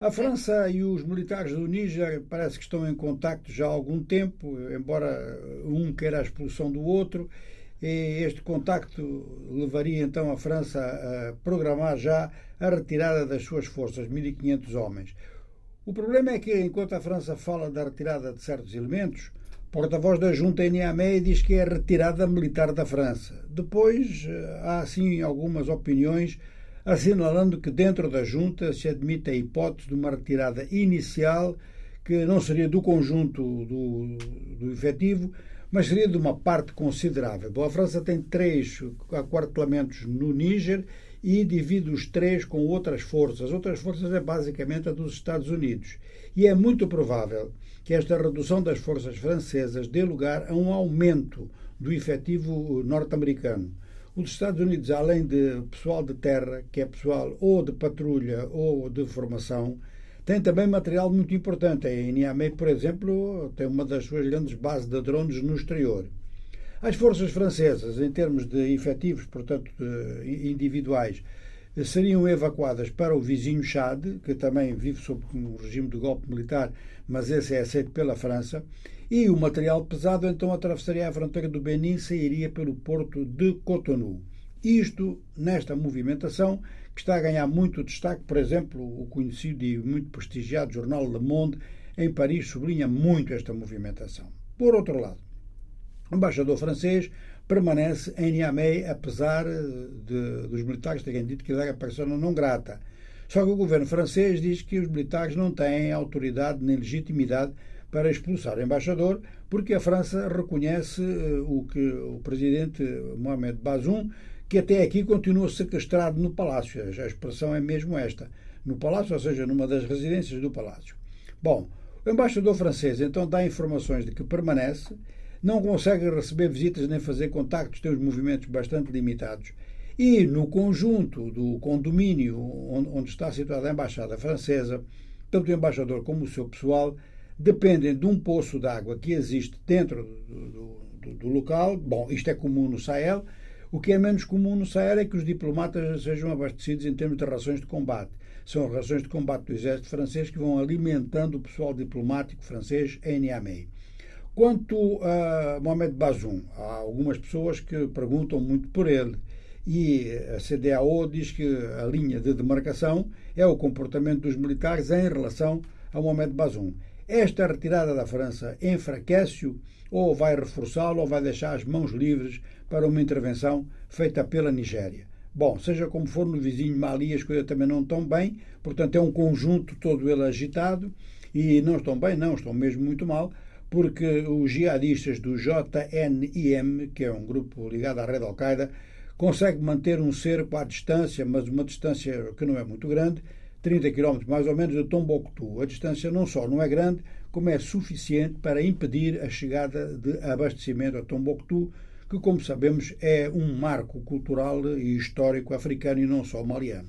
A França e os militares do Níger parece que estão em contacto já há algum tempo, embora um queira a expulsão do outro. Este contacto levaria então a França a programar já a retirada das suas forças, 1.500 homens. O problema é que, enquanto a França fala da retirada de certos elementos, porta-voz da junta em Niamey diz que é a retirada militar da França. Depois há, assim, algumas opiniões assinalando que dentro da junta se admite a hipótese de uma retirada inicial que não seria do conjunto do, do efetivo, mas seria de uma parte considerável. Bom, a França tem três aquartelamentos no Níger e divide os três com outras forças. Outras forças é basicamente a dos Estados Unidos. E é muito provável que esta redução das forças francesas dê lugar a um aumento do efetivo norte-americano. Os Estados Unidos, além de pessoal de terra, que é pessoal ou de patrulha ou de formação, tem também material muito importante. A Niamey, por exemplo, tem uma das suas grandes bases de drones no exterior. As forças francesas, em termos de efetivos, portanto, individuais, seriam evacuadas para o vizinho Chad, que também vive sob um regime de golpe militar, mas esse é aceito pela França, e o material pesado então atravessaria a fronteira do Benin e sairia pelo porto de Cotonou. Isto, nesta movimentação, que está a ganhar muito destaque, por exemplo, o conhecido e muito prestigiado jornal Le Monde, em Paris, sublinha muito esta movimentação. Por outro lado, o embaixador francês permanece em Niamey, apesar de, dos militares terem dito que ele era persona não grata. Só que o governo francês diz que os militares não têm autoridade nem legitimidade para expulsar o embaixador, porque a França reconhece uh, o que o presidente Mohamed Bazoum, que até aqui continua sequestrado no palácio. A expressão é mesmo esta, no palácio, ou seja, numa das residências do palácio. Bom, o embaixador francês então dá informações de que permanece, não consegue receber visitas nem fazer contactos, tem os movimentos bastante limitados. E no conjunto do condomínio onde está situada a embaixada francesa, tanto o embaixador como o seu pessoal dependem de um poço de água que existe dentro do, do, do, local. Bom, isto é comum no Sahel. O que é menos comum no Sahel é que os diplomatas sejam abastecidos em termos de rações de combate. São rações de combate do exército francês que vão alimentando o pessoal diplomático francês em Niamey. Quanto a Mohamed Bazoum, há algumas pessoas que perguntam muito por ele. E a CDAO diz que a linha de demarcação é o comportamento dos militares em relação a Mohamed Bazoum. Esta retirada da França enfraquece-o ou vai reforçá-lo ou vai deixar as mãos livres para uma intervenção feita pela Nigéria. Bom, seja como for, no vizinho Mali as coisas também não estão bem, portanto é um conjunto todo ele agitado e não estão bem, não, estão mesmo muito mal, porque os jihadistas do JNIM, que é um grupo ligado à rede Al-Qaeda, conseguem manter um cerco à distância, mas uma distância que não é muito grande, 30 km mais ou menos de Tombouctou. A distância não só não é grande, como é suficiente para impedir a chegada de abastecimento a Tombouctou, que, como sabemos, é um marco cultural e histórico africano e não só maliano.